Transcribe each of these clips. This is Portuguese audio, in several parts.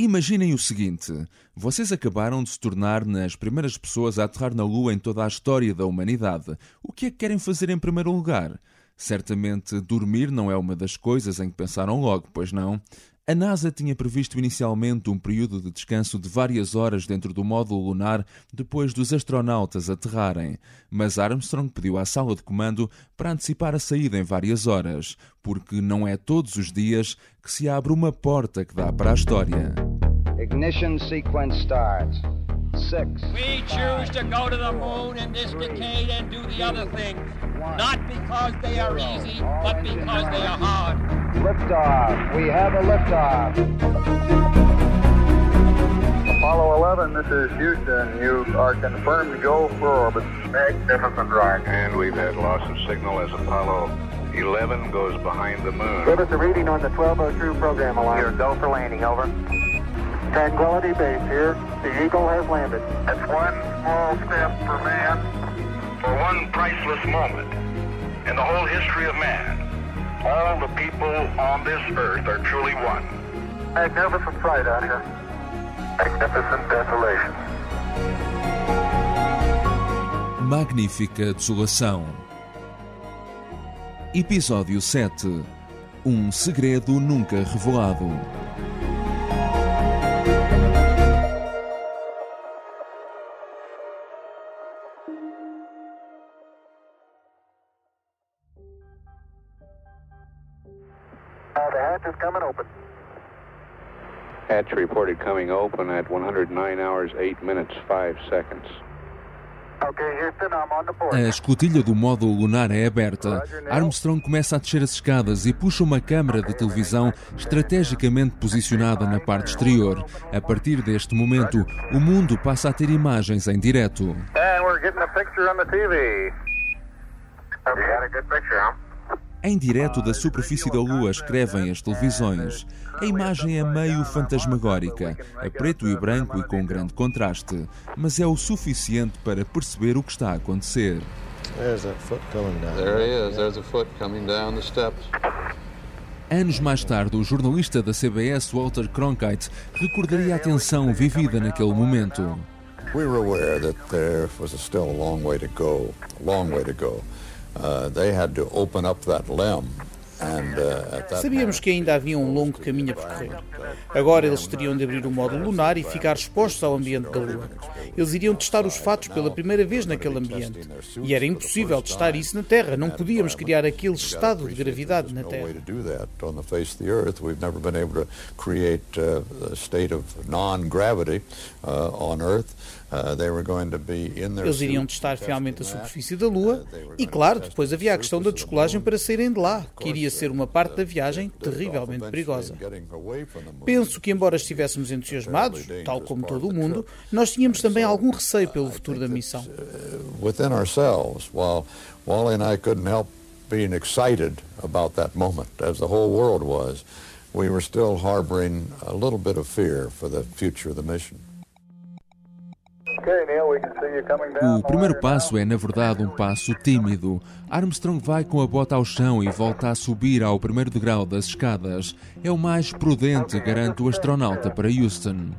Imaginem o seguinte: vocês acabaram de se tornar nas primeiras pessoas a aterrar na Lua em toda a história da humanidade. O que é que querem fazer em primeiro lugar? Certamente dormir não é uma das coisas em que pensaram logo, pois não? A NASA tinha previsto inicialmente um período de descanso de várias horas dentro do módulo lunar depois dos astronautas aterrarem, mas Armstrong pediu à sala de comando para antecipar a saída em várias horas, porque não é todos os dias que se abre uma porta que dá para a história. Ignition sequence starts. Six. We choose to go to the moon in this decade and do the other things, not because they are easy, but because they are hard. Liftoff. We have a liftoff. Apollo 11, this is Houston. You are confirmed to go for orbit. Magnificent ride. And we've had loss of signal as Apollo 11 goes behind the moon. Give us a reading on the 1202 program alarm. Here, go for landing, over. Tranquility Base here. The Eagle has landed. That's one small step for man, for one priceless moment in the whole history of man. All the people on this earth are truly one. Magnificent sight out here. Magnificent desolation. Magnífica desolação. Episódio 7 Um segredo nunca revelado. Hatch reported coming open at 109 hours, 8 minutes, 5 seconds. A escotilha do módulo lunar é aberta. Armstrong começa a descer as escadas e puxa uma câmara de televisão estrategicamente posicionada na parte exterior. A partir deste momento, o mundo passa a ter imagens em direto. And we're getting a picture on the TV. Okay, got a good picture, huh? Em direto da superfície da Lua escrevem as televisões. A imagem é meio fantasmagórica, a preto e branco e com grande contraste, mas é o suficiente para perceber o que está a acontecer. Anos mais tarde, o jornalista da CBS, Walter Cronkite, recordaria a tensão vivida naquele momento. We were aware that there was still a long way to go, a long way to go. Uh, they had to open up that limb uh, Sabíamos que ainda havia um longo caminho a percorrer. Agora eles teriam de abrir o módulo lunar e ficar expostos ao ambiente da Lua. Eles iriam testar os fatos pela primeira vez naquele ambiente. E era impossível testar isso na Terra. Não podíamos criar aquele estado de gravidade na Terra. Uh, Eles iriam testar realmente a superfície da Lua e, claro, depois havia a questão da descolagem para saírem de lá, que iria ser uma parte da viagem terrivelmente perigosa. Penso que, embora estivéssemos entusiasmados, tal como todo o mundo, nós tínhamos também algum receio pelo futuro da missão. Uh, Wally and I couldn't help being excited about that moment, as the whole world was, we were still harboring a little bit of fear for the future of the mission. O primeiro passo é, na verdade, um passo tímido. Armstrong vai com a bota ao chão e volta a subir ao primeiro degrau das escadas. É o mais prudente, garante o astronauta para Houston.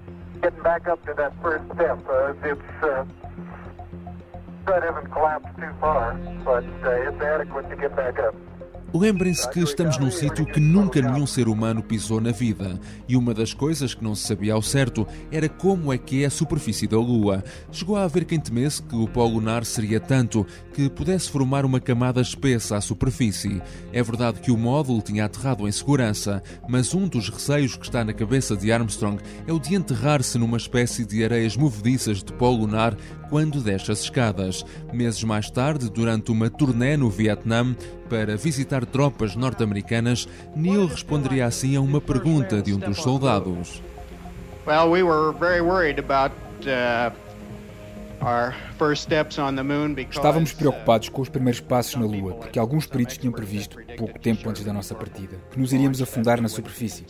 That collapsed too far, but uh, it's adequate to get back up. Lembrem-se que estamos num sítio que nunca nenhum ser humano pisou na vida, e uma das coisas que não se sabia ao certo era como é que é a superfície da Lua. Chegou a haver quem temesse que o pó lunar seria tanto que pudesse formar uma camada espessa à superfície. É verdade que o módulo tinha aterrado em segurança, mas um dos receios que está na cabeça de Armstrong é o de enterrar-se numa espécie de areias movediças de pó lunar quando desce as escadas. Meses mais tarde, durante uma turnê no Vietnã para visitar tropas norte-americanas, Neil responderia assim a uma pergunta de um dos soldados. Well, we were very worried about uh... Estávamos preocupados com os primeiros passos na Lua, porque alguns peritos tinham previsto, pouco tempo antes da nossa partida, que nos iríamos afundar na superfície.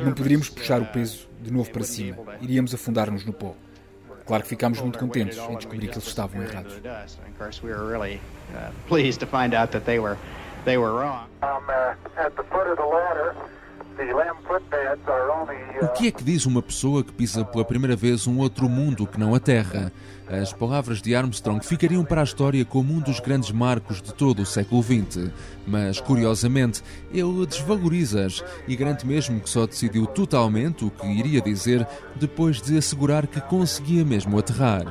Não poderíamos puxar o peso de novo para cima, iríamos afundar-nos no pó. Claro que ficámos muito contentes em descobrir que eles estavam errados. O que é que diz uma pessoa que pisa pela primeira vez um outro mundo que não a Terra? As palavras de Armstrong ficariam para a história como um dos grandes marcos de todo o século XX. Mas, curiosamente, ele desvaloriza-as e garante mesmo que só decidiu totalmente o que iria dizer depois de assegurar que conseguia mesmo aterrar.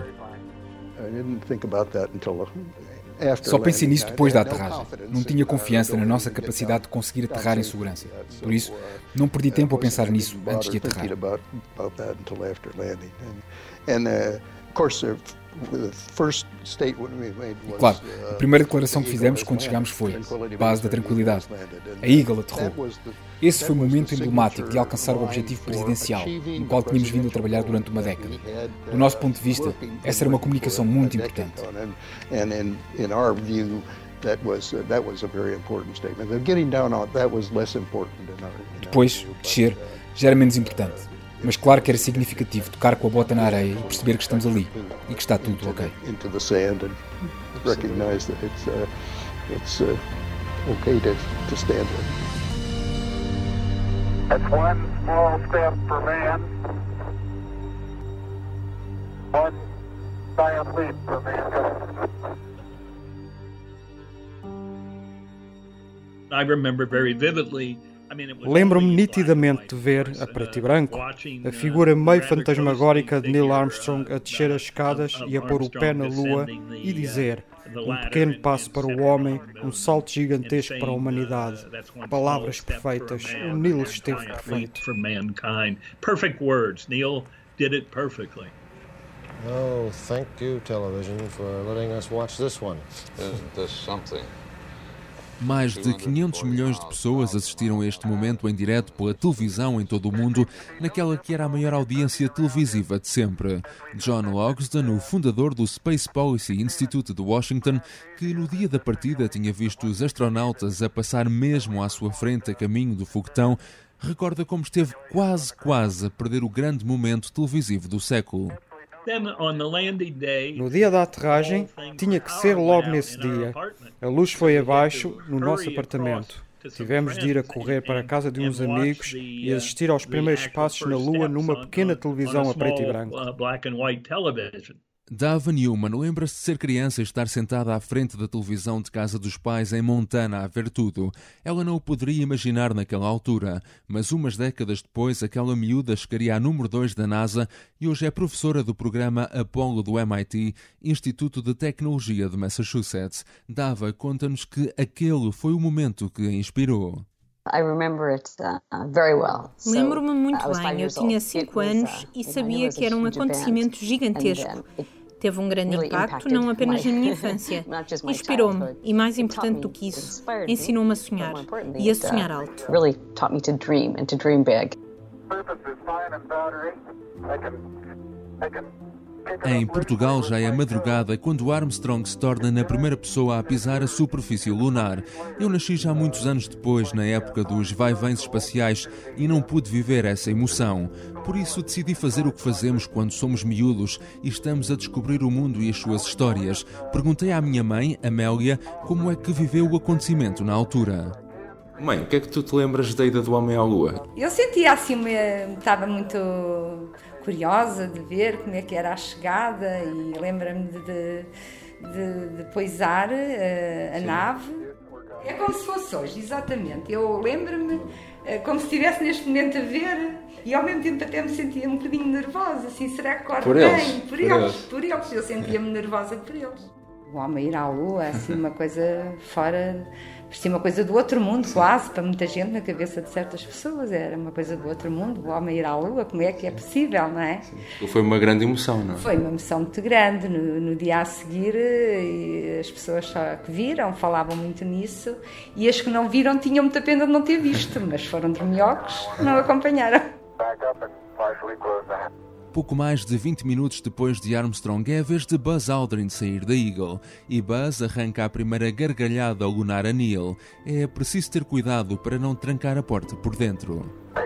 Só pensei nisso depois da aterragem. Não tinha confiança na nossa capacidade de conseguir aterrar em segurança. Por isso, não perdi tempo a pensar nisso antes de aterrar. Claro, a primeira declaração que fizemos quando chegámos foi base da tranquilidade. A Eagle aterrou. Esse foi o momento emblemático de alcançar o objetivo presidencial, no qual tínhamos vindo a trabalhar durante uma década. Do nosso ponto de vista, essa era uma comunicação muito importante. Depois, descer já era menos importante. Mas claro que era significativo tocar com a bota na areia e perceber que estamos ali e que está tudo ok. For mankind. I remember very vividly Lembro-me nitidamente de ver, a preto e branco, a figura meio fantasmagórica de Neil Armstrong a descer as escadas e a pôr o pé na lua e dizer: um pequeno passo para o homem, um salto gigantesco para a humanidade. Palavras perfeitas. O Neil esteve perfeito. Perfect words. Neil did it perfectly. Oh, thank you, television, for letting us watch this one. Isn't this something? Mais de 500 milhões de pessoas assistiram a este momento em direto pela televisão em todo o mundo, naquela que era a maior audiência televisiva de sempre. John Logsdon, o fundador do Space Policy Institute de Washington, que no dia da partida tinha visto os astronautas a passar mesmo à sua frente a caminho do foguetão, recorda como esteve quase, quase a perder o grande momento televisivo do século. No dia da aterragem, tinha que ser logo nesse dia. A luz foi abaixo no nosso apartamento. Tivemos de ir a correr para a casa de uns amigos e assistir aos primeiros passos na Lua numa pequena televisão a preto e branco. Dava Newman lembra-se de ser criança e estar sentada à frente da televisão de casa dos pais em Montana a ver tudo. Ela não o poderia imaginar naquela altura, mas umas décadas depois aquela miúda chegaria a número 2 da NASA e hoje é professora do programa Apollo do MIT, Instituto de Tecnologia de Massachusetts. Dava conta-nos que aquele foi o momento que a inspirou. Uh, Lembro-me muito bem, eu tinha 5 anos e sabia que era um acontecimento gigantesco teve um grande impacto não apenas na minha infância. Inspirou-me e, mais importante do que isso, ensinou-me a sonhar e a sonhar alto. Em Portugal já é madrugada quando Armstrong se torna na primeira pessoa a pisar a superfície lunar. Eu nasci já muitos anos depois, na época dos vai-vens espaciais, e não pude viver essa emoção. Por isso decidi fazer o que fazemos quando somos miúdos e estamos a descobrir o mundo e as suas histórias. Perguntei à minha mãe, Amélia, como é que viveu o acontecimento na altura. Mãe, o que é que tu te lembras da ida do homem à lua? Eu sentia assim, estava muito curiosa de ver como é que era a chegada e lembra-me de, de, de, poisar uh, a nave. É como se fosse hoje, exatamente. Eu lembro-me uh, como se estivesse neste momento a ver e ao mesmo tempo até me sentia um bocadinho nervosa, assim, será que por bem? Eles. Por, por eles, eles, por eles. Eu sentia-me nervosa por eles. O homem ir à lua, assim, uma coisa fora parecia uma coisa do outro mundo, quase, para muita gente, na cabeça de certas pessoas. Era uma coisa do outro mundo, o homem ir à Lua, como é que é possível, não é? Sim. Foi uma grande emoção, não é? Foi uma emoção muito grande. No, no dia a seguir, as pessoas só que viram falavam muito nisso e as que não viram tinham muita pena de não ter visto, mas foram dorminhocos, não acompanharam. Back up and partially close that. Pouco mais de 20 minutos depois de Armstrong é a vez de Buzz Aldrin sair da Eagle e Buzz arranca a primeira gargalhada ao lunar a Neil. É preciso ter cuidado para não trancar a porta por dentro.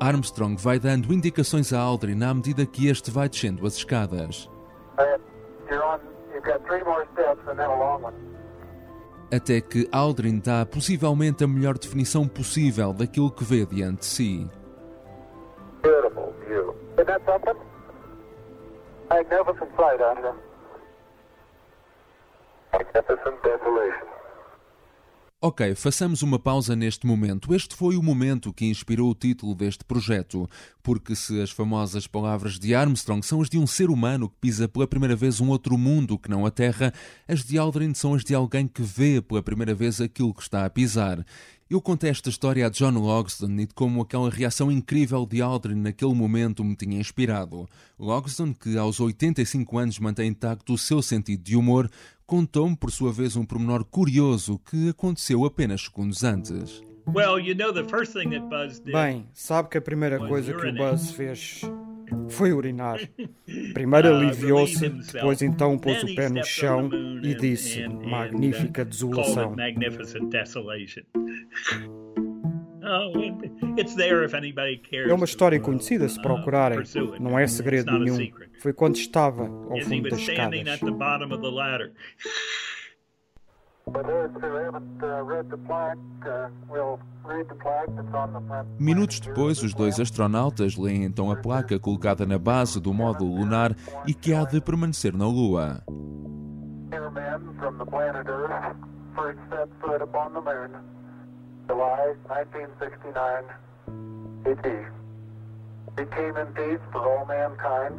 Armstrong vai dando indicações a Aldrin à medida que este vai descendo as escadas. Até que Aldrin dá possivelmente a melhor definição possível daquilo que vê diante de si. Magnificent sight, Andrew. Magnificent desolation. Ok, façamos uma pausa neste momento. Este foi o momento que inspirou o título deste projeto, porque se as famosas palavras de Armstrong são as de um ser humano que pisa pela primeira vez um outro mundo que não a Terra, as de Aldrin são as de alguém que vê pela primeira vez aquilo que está a pisar. Eu contei esta história a John Logsdon e de como aquela reação incrível de Aldrin naquele momento me tinha inspirado. Logsdon, que aos 85 anos mantém intacto o seu sentido de humor, contou-me por sua vez um pormenor curioso que aconteceu apenas segundos antes. Bem, sabe que a primeira coisa que o Buzz fez foi urinar. Primeiro uh, aliviou-se, depois então pôs o pé no chão e disse: Magnífica desolação. Oh, é uma história conhecida se procurarem. Não é segredo nenhum. Foi quando estava ao fundo das escadas. Minutos depois, os dois astronautas leem então a placa colocada na base do módulo lunar e que há de permanecer na Lua. July 1969, Became in peace for all mankind.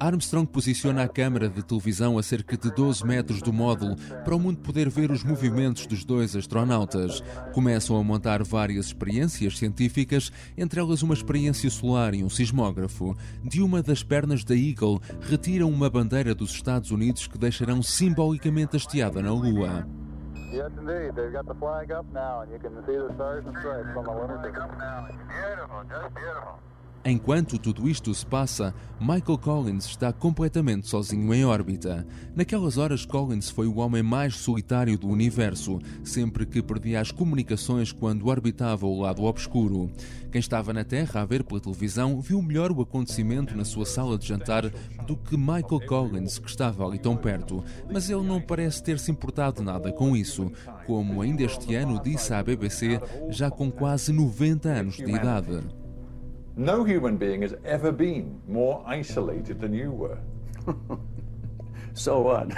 Armstrong posiciona a câmara de televisão a cerca de 12 metros do módulo para o mundo poder ver os movimentos dos dois astronautas. Começam a montar várias experiências científicas, entre elas uma experiência solar e um sismógrafo. De uma das pernas da Eagle, retiram uma bandeira dos Estados Unidos que deixarão simbolicamente hasteada na Lua. Yes, indeed. They've got the flag up now, and you can see the stars and stripes on the lunar Beautiful, just beautiful. Enquanto tudo isto se passa, Michael Collins está completamente sozinho em órbita. Naquelas horas, Collins foi o homem mais solitário do universo, sempre que perdia as comunicações quando orbitava o lado obscuro. Quem estava na Terra a ver pela televisão viu melhor o acontecimento na sua sala de jantar do que Michael Collins, que estava ali tão perto. Mas ele não parece ter se importado nada com isso, como ainda este ano disse à BBC, já com quase 90 anos de idade. No human being has ever been more isolated than you were. so what?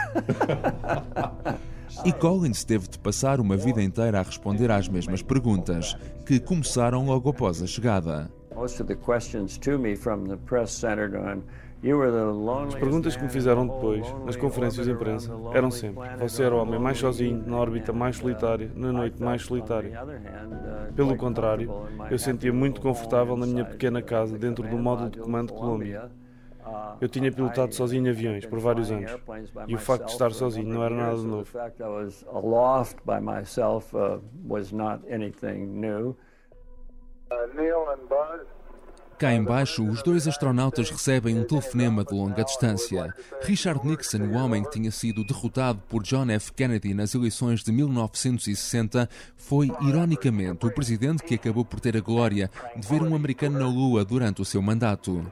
e Collins teve de passar uma vida inteira a responder às mesmas perguntas, que começaram logo após a chegada. Most of the questions to me from the press centered on as perguntas que me fizeram depois, nas conferências de imprensa, eram sempre: Você era o homem mais sozinho, na órbita mais solitária, na noite mais solitária. Pelo contrário, eu sentia muito confortável na minha pequena casa, dentro do módulo de comando Colômbia. Eu tinha pilotado sozinho aviões por vários anos e o facto de estar sozinho não era nada novo. Neil and Buzz Cá embaixo, os dois astronautas recebem um telefonema de longa distância. Richard Nixon, o homem que tinha sido derrotado por John F. Kennedy nas eleições de 1960, foi, ironicamente, o presidente que acabou por ter a glória de ver um americano na Lua durante o seu mandato.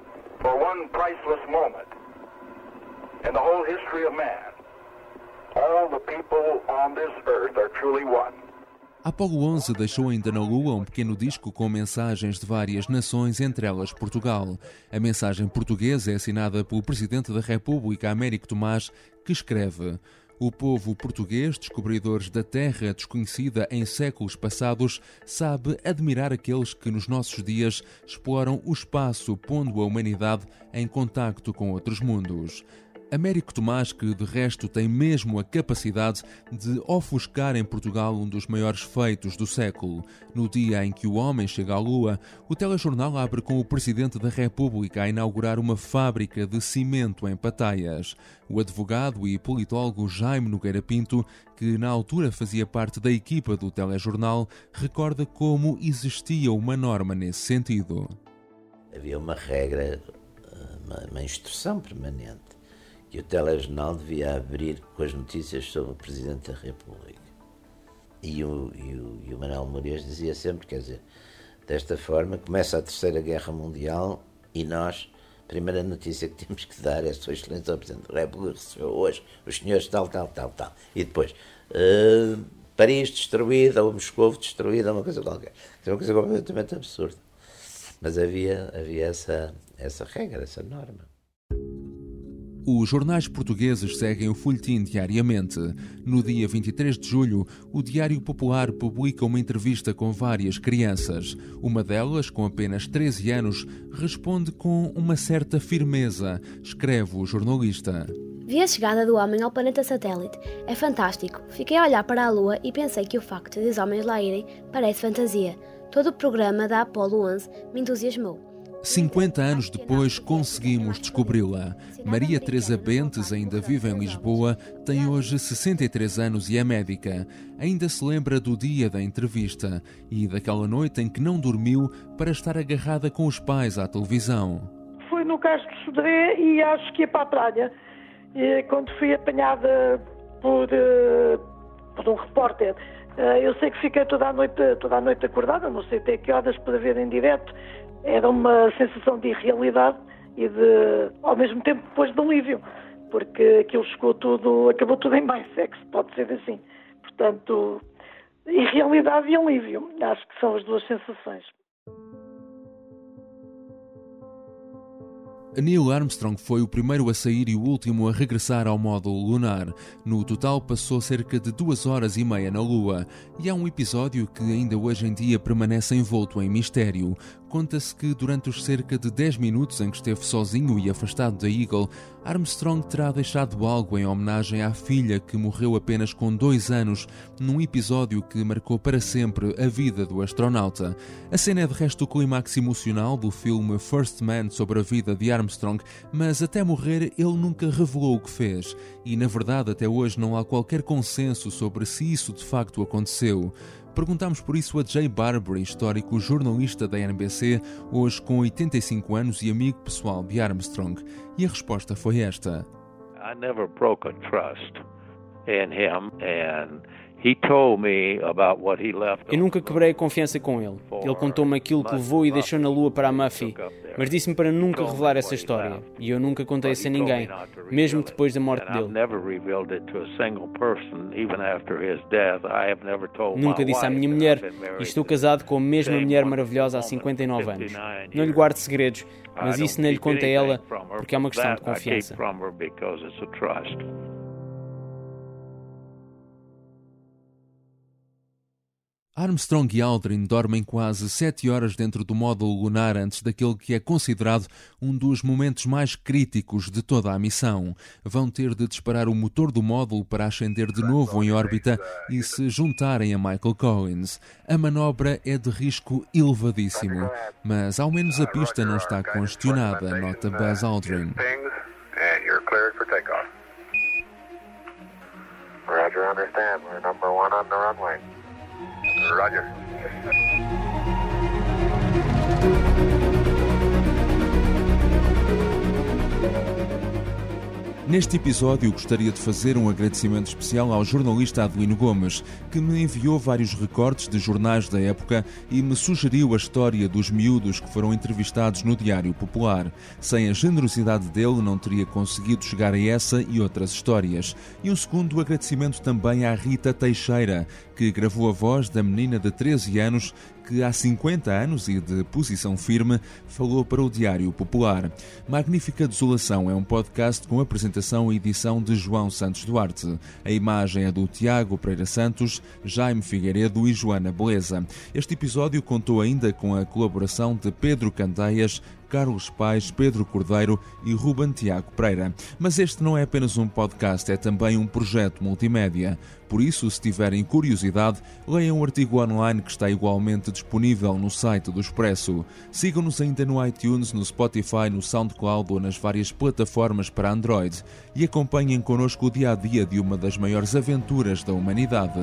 All the people on this earth are truly one. Apollo 11 deixou ainda na Lua um pequeno disco com mensagens de várias nações, entre elas Portugal. A mensagem portuguesa é assinada pelo Presidente da República, Américo Tomás, que escreve: O povo português, descobridores da terra desconhecida em séculos passados, sabe admirar aqueles que nos nossos dias exploram o espaço, pondo a humanidade em contacto com outros mundos. Américo Tomás, que de resto tem mesmo a capacidade de ofuscar em Portugal um dos maiores feitos do século. No dia em que o homem chega à Lua, o telejornal abre com o Presidente da República a inaugurar uma fábrica de cimento em Pataias. O advogado e politólogo Jaime Nogueira Pinto, que na altura fazia parte da equipa do telejornal, recorda como existia uma norma nesse sentido. Havia uma regra, uma, uma instrução permanente que o telejornal devia abrir com as notícias sobre o Presidente da República. E o, e o, e o Manuel Moreira dizia sempre, quer dizer, Desta forma, começa a Terceira Guerra Mundial e nós, a primeira notícia que temos que dar é Sua Excelência o Presidente da República recebeu hoje os senhores tal, tal, tal, tal. E depois, uh, Paris destruída, ou Moscou destruída, uma coisa qualquer. É uma coisa completamente absurda. Mas havia, havia essa, essa regra, essa norma. Os jornais portugueses seguem o folhetim diariamente. No dia 23 de julho, o Diário Popular publica uma entrevista com várias crianças. Uma delas, com apenas 13 anos, responde com uma certa firmeza, escreve o jornalista. Vi a chegada do homem ao planeta satélite. É fantástico. Fiquei a olhar para a Lua e pensei que o facto de os homens lá irem parece fantasia. Todo o programa da Apollo 11 me entusiasmou. 50 anos depois conseguimos descobri-la. Maria Teresa Bentes ainda vive em Lisboa, tem hoje 63 anos e é médica. Ainda se lembra do dia da entrevista e daquela noite em que não dormiu para estar agarrada com os pais à televisão. Fui no Castro de Sodré e acho que ia para a praia. E quando fui apanhada por, uh, por um repórter, eu sei que fiquei toda a noite, toda a noite acordada, não sei até que horas para ver em direto era uma sensação de irrealidade e de, ao mesmo tempo, depois de alívio, porque aquilo chegou tudo, acabou tudo em bem, se é que se pode ser assim. Portanto, irrealidade e alívio, acho que são as duas sensações. Neil Armstrong foi o primeiro a sair e o último a regressar ao módulo lunar. No total, passou cerca de duas horas e meia na Lua. E há um episódio que ainda hoje em dia permanece envolto em mistério. Conta-se que durante os cerca de 10 minutos em que esteve sozinho e afastado da Eagle, Armstrong terá deixado algo em homenagem à filha que morreu apenas com dois anos, num episódio que marcou para sempre a vida do astronauta. A cena é de resto o clímax emocional do filme First Man sobre a vida de Armstrong, mas até morrer ele nunca revelou o que fez. E na verdade, até hoje não há qualquer consenso sobre se isso de facto aconteceu. Perguntámos por isso a Jay Barbary, histórico jornalista da NBC, hoje com 85 anos e amigo pessoal de Armstrong. E a resposta foi esta. I never broke a trust in him and eu nunca quebrei a confiança com ele. Ele contou-me aquilo que levou e deixou na Lua para a Muffy, mas disse-me para nunca revelar essa história. E eu nunca contei isso a ninguém, mesmo depois da morte dele. Nunca disse à minha mulher, e estou casado com a mesma mulher maravilhosa há 59 anos. Não lhe guardo segredos, mas isso não lhe conta a ela porque é uma questão de confiança. Armstrong e Aldrin dormem quase sete horas dentro do módulo lunar antes daquele que é considerado um dos momentos mais críticos de toda a missão. Vão ter de disparar o motor do módulo para ascender de novo em órbita e se juntarem a Michael Collins. A manobra é de risco elevadíssimo, mas ao menos a pista não está congestionada, nota Buzz Aldrin. Roger, understand. We're number one on the runway. Roger. Neste episódio, gostaria de fazer um agradecimento especial ao jornalista Adelino Gomes, que me enviou vários recortes de jornais da época e me sugeriu a história dos miúdos que foram entrevistados no Diário Popular. Sem a generosidade dele, não teria conseguido chegar a essa e outras histórias. E um segundo agradecimento também à Rita Teixeira, que gravou a voz da menina de 13 anos que há 50 anos e de posição firme falou para o Diário Popular. Magnífica Desolação é um podcast com apresentação e edição de João Santos Duarte. A imagem é do Tiago Pereira Santos, Jaime Figueiredo e Joana Beleza. Este episódio contou ainda com a colaboração de Pedro Candeias, Carlos Pais, Pedro Cordeiro e Ruben Tiago Pereira. Mas este não é apenas um podcast, é também um projeto multimédia. Por isso, se tiverem curiosidade, leiam o artigo online que está igualmente disponível no site do Expresso. Sigam-nos ainda no iTunes, no Spotify, no SoundCloud ou nas várias plataformas para Android e acompanhem connosco o dia a dia de uma das maiores aventuras da humanidade.